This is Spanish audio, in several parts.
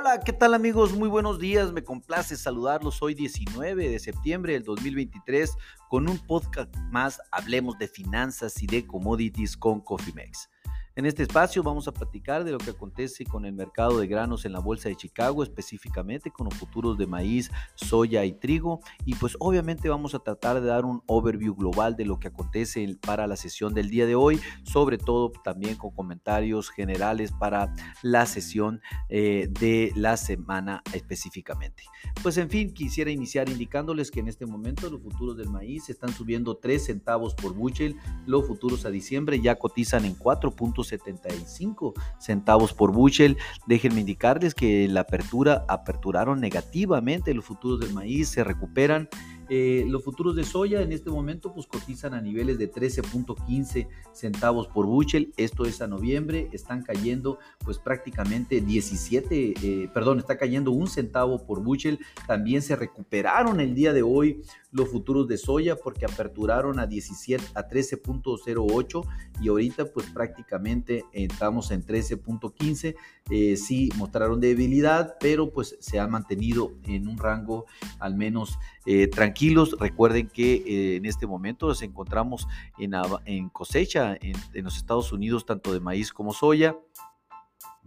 Hola, ¿qué tal amigos? Muy buenos días, me complace saludarlos hoy 19 de septiembre del 2023 con un podcast más, hablemos de finanzas y de commodities con Cofimex. En este espacio vamos a platicar de lo que acontece con el mercado de granos en la Bolsa de Chicago, específicamente con los futuros de maíz, soya y trigo. Y pues obviamente vamos a tratar de dar un overview global de lo que acontece para la sesión del día de hoy, sobre todo también con comentarios generales para la sesión eh, de la semana específicamente. Pues en fin, quisiera iniciar indicándoles que en este momento los futuros del maíz están subiendo 3 centavos por bushel, los futuros a diciembre ya cotizan en 4 75 centavos por bushel. Déjenme indicarles que la apertura aperturaron negativamente los futuros del maíz, se recuperan eh, los futuros de soya en este momento pues cotizan a niveles de 13.15 centavos por bushel. Esto es a noviembre. Están cayendo pues prácticamente 17, eh, perdón, está cayendo un centavo por bushel. También se recuperaron el día de hoy los futuros de soya porque aperturaron a 17 a 13.08 y ahorita pues prácticamente estamos en 13.15 eh, sí mostraron debilidad pero pues se ha mantenido en un rango al menos eh, recuerden que eh, en este momento nos encontramos en, en cosecha en, en los Estados Unidos tanto de maíz como soya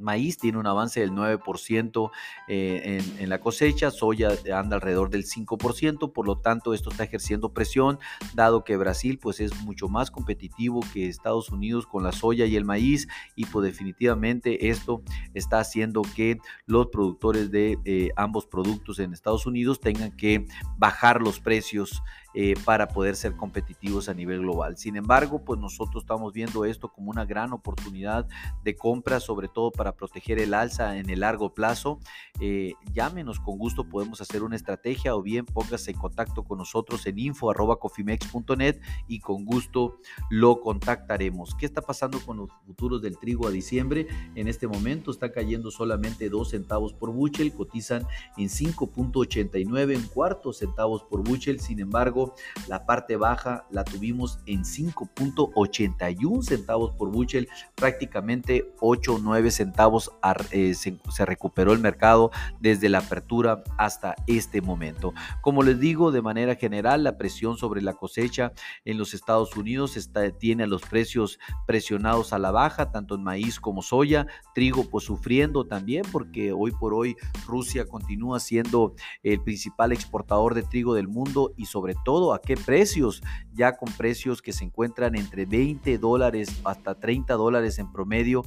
maíz tiene un avance del 9% eh, en, la cosecha, soya anda alrededor del 5%, por lo tanto esto está ejerciendo presión, dado que Brasil pues es mucho más competitivo que Estados Unidos con la soya y el maíz y pues definitivamente esto está haciendo que los productores de eh, ambos productos en Estados Unidos tengan que bajar los precios eh, para poder ser competitivos a nivel global. Sin embargo, pues nosotros estamos viendo esto como una gran oportunidad de compra, sobre todo para proteger el alza en el largo plazo. Eh, llámenos con gusto, podemos hacer una estrategia o bien póngase en contacto con nosotros en info.cofimex.net y con gusto lo contactaremos. ¿Qué está pasando con los futuros del trigo a diciembre? En este momento está cayendo solamente 2 centavos por bushel, cotizan en 5.89 en cuartos centavos por bushel. Sin embargo, la parte baja la tuvimos en 5.81 centavos por bushel, prácticamente 8 o 9 centavos eh, se, recuperó el mercado desde la apertura hasta este momento. Como les digo, de manera general, la presión sobre la cosecha en los Estados Unidos está, tiene a los precios presionados a la baja, tanto en maíz como soya, trigo pues sufriendo también porque hoy por hoy Rusia continúa siendo el principal exportador de trigo del mundo y sobre todo todo a qué precios, ya con precios que se encuentran entre 20 dólares hasta 30 dólares en promedio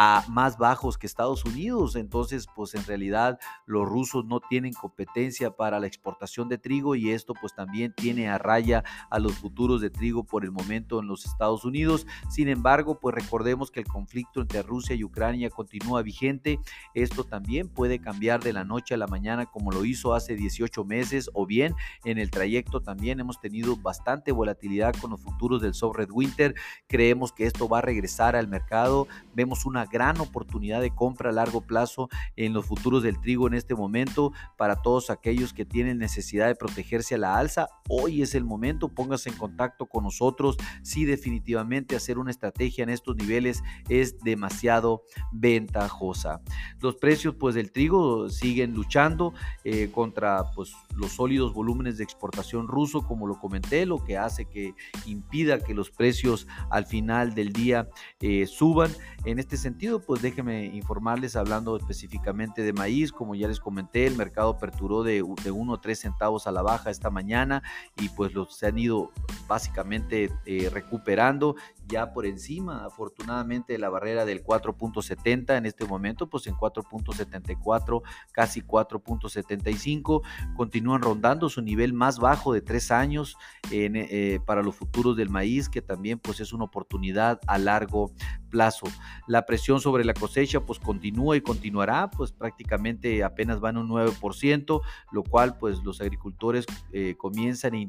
a más bajos que Estados Unidos. Entonces, pues en realidad los rusos no tienen competencia para la exportación de trigo y esto pues también tiene a raya a los futuros de trigo por el momento en los Estados Unidos. Sin embargo, pues recordemos que el conflicto entre Rusia y Ucrania continúa vigente. Esto también puede cambiar de la noche a la mañana como lo hizo hace 18 meses o bien en el trayecto también hemos tenido bastante volatilidad con los futuros del soft red winter. Creemos que esto va a regresar al mercado. Vemos una gran oportunidad de compra a largo plazo en los futuros del trigo en este momento para todos aquellos que tienen necesidad de protegerse a la alza. Hoy es el momento, póngase en contacto con nosotros si definitivamente hacer una estrategia en estos niveles es demasiado ventajosa. Los precios pues del trigo siguen luchando eh, contra pues los sólidos volúmenes de exportación ruso, como lo comenté, lo que hace que impida que los precios al final del día eh, suban. En este sentido, pues déjenme informarles hablando específicamente de maíz, como ya les comenté, el mercado aperturó de, de 1 o 3 centavos a la baja esta mañana y pues los se han ido básicamente eh, recuperando ya por encima, afortunadamente, de la barrera del 4.70 en este momento, pues en 4.74, casi 4.75, continúan rondando su nivel más bajo de tres años eh, para los futuros del maíz, que también pues es una oportunidad a largo plazo. La presión sobre la cosecha pues continúa y continuará, pues prácticamente apenas van un 9%, lo cual pues los agricultores eh, comienzan e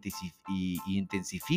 intensifican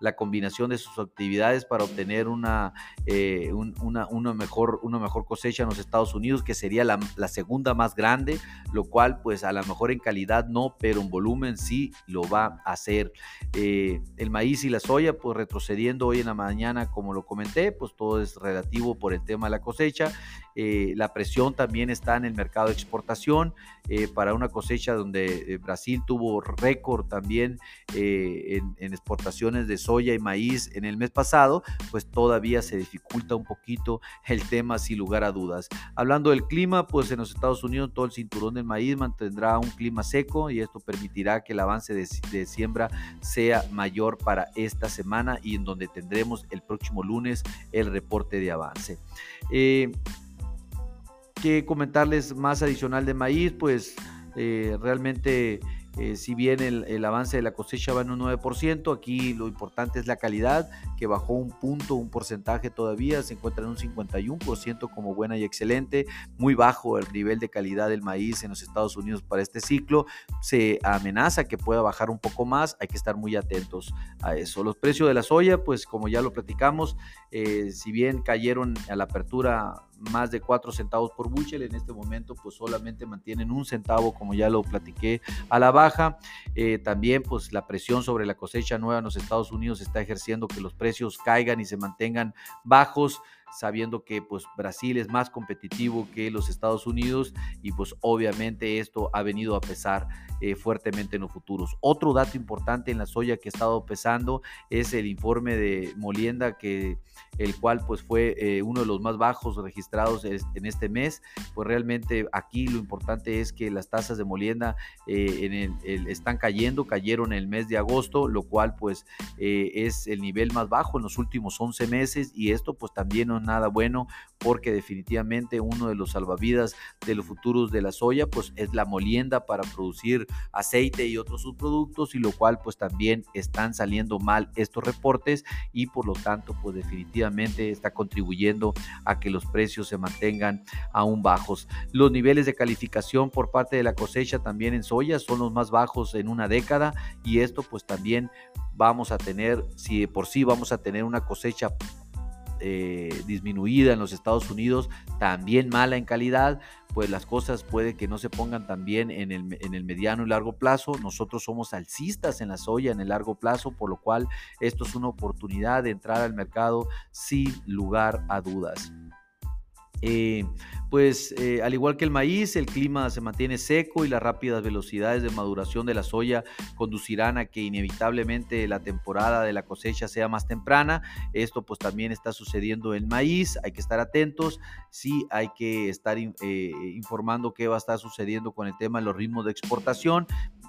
la combinación de sus actividades para obtener una, eh, una, una, mejor, una mejor cosecha en los Estados Unidos, que sería la, segunda más grande, lo cual pues a lo mejor en calidad no, pero en volumen sí lo va a hacer. Eh, el maíz y la soya pues retrocediendo hoy en la mañana, como lo comenté, pues todo pues relativo por el tema de la cosecha. Eh, la presión también está en el mercado de exportación eh, para una cosecha donde eh, Brasil tuvo récord también en, exportaciones de soya y maíz en el mes pasado, pues todavía se dificulta un poquito el tema sin lugar a dudas. Hablando del clima, pues en los Estados Unidos todo el cinturón del maíz mantendrá un clima seco y esto permitirá que el avance de, siembra sea mayor para esta semana y en donde tendremos el próximo lunes el reporte de avance. Que comentarles más adicional de maíz, pues eh, realmente eh, si bien el, avance de la cosecha va en un 9%, aquí lo importante es la calidad, que bajó un punto, un porcentaje todavía, se encuentra en un 51% como buena y excelente, muy bajo el nivel de calidad del maíz en los Estados Unidos para este ciclo, se amenaza que pueda bajar un poco más, hay que estar muy atentos a eso. Los precios de la soya, pues como ya lo platicamos, eh, si bien cayeron a la apertura más de 4 centavos por bushel. En este momento, pues solamente mantienen un centavo, como ya lo platiqué, a la baja. Eh, también, pues la presión sobre la cosecha nueva en los Estados Unidos está ejerciendo que los precios caigan y se mantengan bajos sabiendo que pues Brasil es más competitivo que los Estados Unidos y pues obviamente esto ha venido a pesar eh, fuertemente en los futuros. Otro dato importante en la soya que ha estado pesando es el informe de Molienda que el cual pues fue eh, uno de los más bajos registrados en este mes. Pues realmente aquí lo importante es que las tasas de molienda están cayendo, cayeron en el mes de agosto, lo cual pues eh, es el nivel más bajo en los últimos 11 meses y esto pues también no es nada bueno porque definitivamente uno de los salvavidas de los futuros de la soya pues es la molienda para producir aceite y otros subproductos y lo cual pues también están saliendo mal estos reportes y por lo tanto pues definitivamente está contribuyendo a que los precios se mantengan aún bajos. Los niveles de calificación por parte de la cosecha también en soya son los más bajos en una década y esto pues también vamos a tener, si por sí vamos a tener una cosecha eh, disminuida en los Estados Unidos, también mala en calidad, pues las cosas puede que no se pongan tan bien en el, en el mediano y largo plazo. Nosotros somos alcistas en la soya en el largo plazo, por lo cual esto es una oportunidad de entrar al mercado sin lugar a dudas. Eh, pues eh, al igual que el maíz, el clima se mantiene seco y las rápidas velocidades de maduración de la soya conducirán a que inevitablemente la temporada de la cosecha sea más temprana. Esto pues también está sucediendo en maíz, hay que estar atentos, sí hay que estar eh, informando qué va a estar sucediendo con el tema de los ritmos de exportación,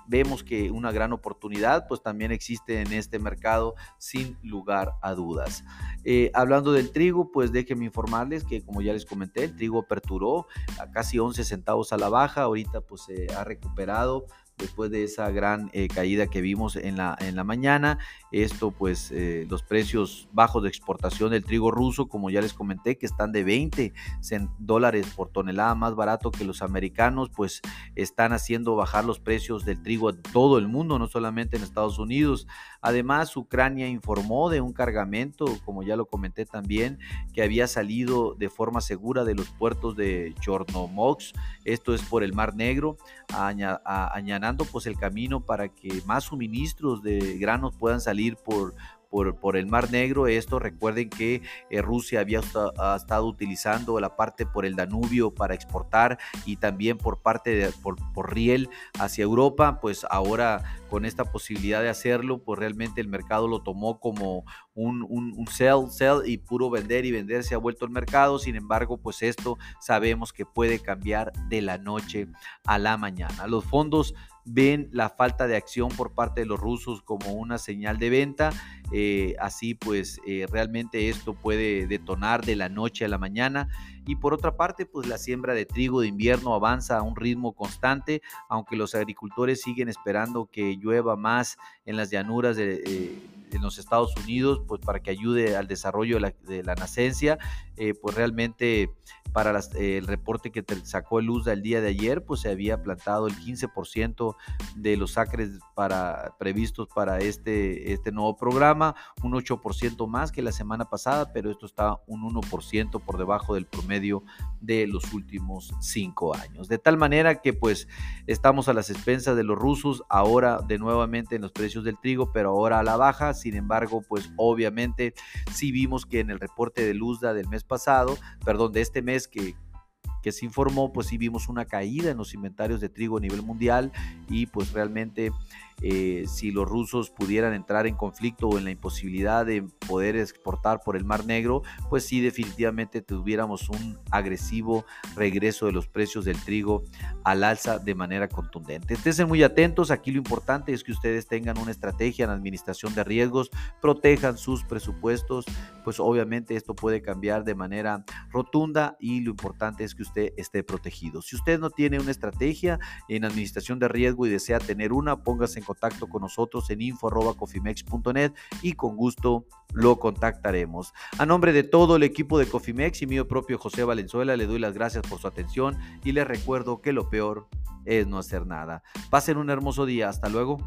vemos que una gran oportunidad pues también existe en este mercado sin lugar a dudas. Eh, hablando del trigo, pues déjenme informarles que como ya les comenté, el trigo aperturó a casi 11 centavos a la baja, ahorita pues se ha recuperado después de esa gran eh, caída que vimos en la, en la mañana. Esto, pues, eh, los precios bajos de exportación del trigo ruso, como ya les comenté, que están de 20 dólares por tonelada más barato que los americanos, pues están haciendo bajar los precios del trigo a todo el mundo, no solamente en Estados Unidos. Además, Ucrania informó de un cargamento, como ya lo comenté también, que había salido de forma segura de los puertos de Chornomorsk, esto es por el Mar Negro, añadiendo pues el camino para que más suministros de granos puedan salir por, por, el Mar Negro. Esto recuerden que eh, Rusia había estado utilizando la parte por el Danubio para exportar y también por parte de por, riel hacia Europa. Pues ahora con esta posibilidad de hacerlo, pues realmente el mercado lo tomó como un, un, un sell, sell y puro vender y vender se ha vuelto el mercado. Sin embargo, pues esto sabemos que puede cambiar de la noche a la mañana. Los fondos ven la falta de acción por parte de los rusos como una señal de venta. Eh, así pues eh, realmente esto puede detonar de la noche a la mañana. Y por otra parte, pues la siembra de trigo de invierno avanza a un ritmo constante, aunque los agricultores siguen esperando que llueva más en las llanuras de... Eh, en los Estados Unidos, pues para que ayude al desarrollo de la, de la nacencia, pues realmente para el reporte que sacó el USDA el día de ayer, pues se había plantado el 15% de los acres para, previstos para este, este nuevo programa, un 8% más que la semana pasada, pero esto está un 1% por debajo del promedio de los últimos cinco años. De tal manera que pues estamos a las expensas de los rusos, ahora de nuevamente en los precios del trigo, pero ahora a la baja, sin embargo, pues obviamente sí vimos que en el reporte de Luzda del mes pasado, perdón, de este mes que que se informó, pues sí vimos una caída en los inventarios de trigo a nivel mundial y pues realmente eh, si los rusos pudieran entrar en conflicto o en la imposibilidad de poder exportar por el Mar Negro, pues sí definitivamente tuviéramos un agresivo regreso de los precios del trigo al alza de manera contundente. Estén muy atentos, aquí lo importante es que ustedes tengan una estrategia en administración de riesgos, protejan sus presupuestos, pues obviamente esto puede cambiar de manera rotunda y lo importante es que usted esté protegido. Si usted no tiene una estrategia en administración de riesgo y desea tener una, póngase en contacto con nosotros en info.cofimex.net y con gusto lo contactaremos. A nombre de todo el equipo de Cofimex y mío propio José Valenzuela, le doy las gracias por su atención y les recuerdo que lo peor es no hacer nada. Pasen un hermoso día. Hasta luego.